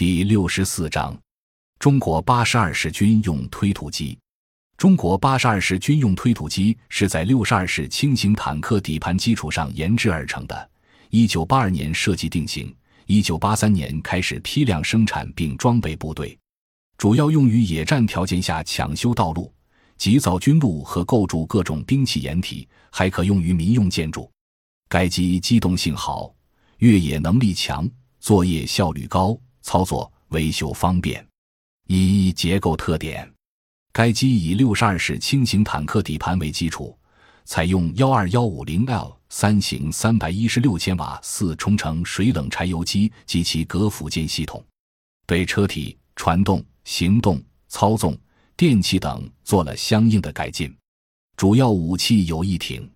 第六十四章：中国八十二式军用推土机。中国八十二式军用推土机是在六十二式轻型坦克底盘基础上研制而成的。一九八二年设计定型，一九八三年开始批量生产并装备部队，主要用于野战条件下抢修道路、急造军路和构筑各种兵器掩体，还可用于民用建筑。该机机动性好，越野能力强，作业效率高。操作维修方便。一结构特点：该机以六十二式轻型坦克底盘为基础，采用幺二幺五零 L 三型三百一十六千瓦四冲程水冷柴油机及其隔辅件系统，对车体、传动、行动、操纵、电气等做了相应的改进。主要武器有一挺，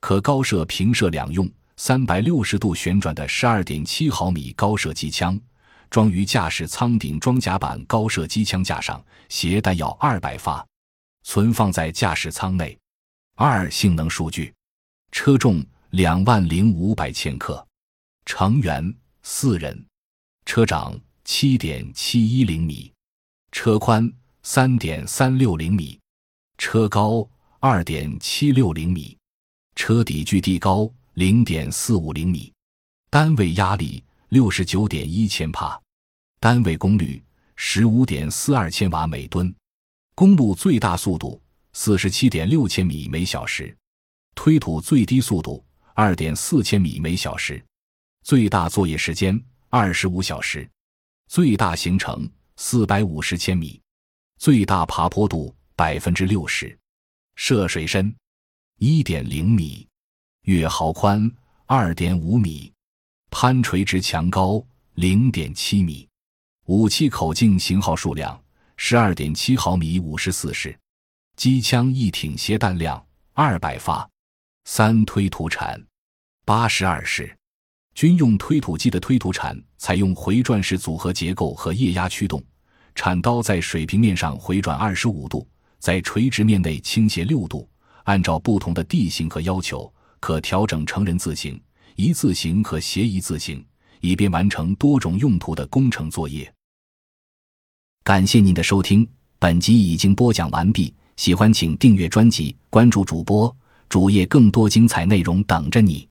可高射平射两用，三百六十度旋转的十二点七毫米高射机枪。装于驾驶舱顶装甲板高射机枪架上，携弹药二百发，存放在驾驶舱内。二、性能数据：车重两万零五百千克，成员四人，车长七点七一厘米，车宽三点三六厘米，车高二点七六厘米，车底距地高零点四五厘米，单位压力。六十九点一千帕，单位功率十五点四二千瓦每吨，公路最大速度四十七点六千米每小时，推土最低速度二点四千米每小时，最大作业时间二十五小时，最大行程四百五十千米，最大爬坡度百分之六十，涉水深一点零米，月壕宽二点五米。攀垂直墙高零点七米，武器口径型号数量十二点七毫米五十四式，机枪一挺携弹量二百发。三推土铲，八十二式军用推土机的推土铲采用回转式组合结构和液压驱动，铲刀在水平面上回转二十五度，在垂直面内倾斜六度，按照不同的地形和要求，可调整成人字形。一字形和斜一字形，以便完成多种用途的工程作业。感谢您的收听，本集已经播讲完毕。喜欢请订阅专辑，关注主播主页，更多精彩内容等着你。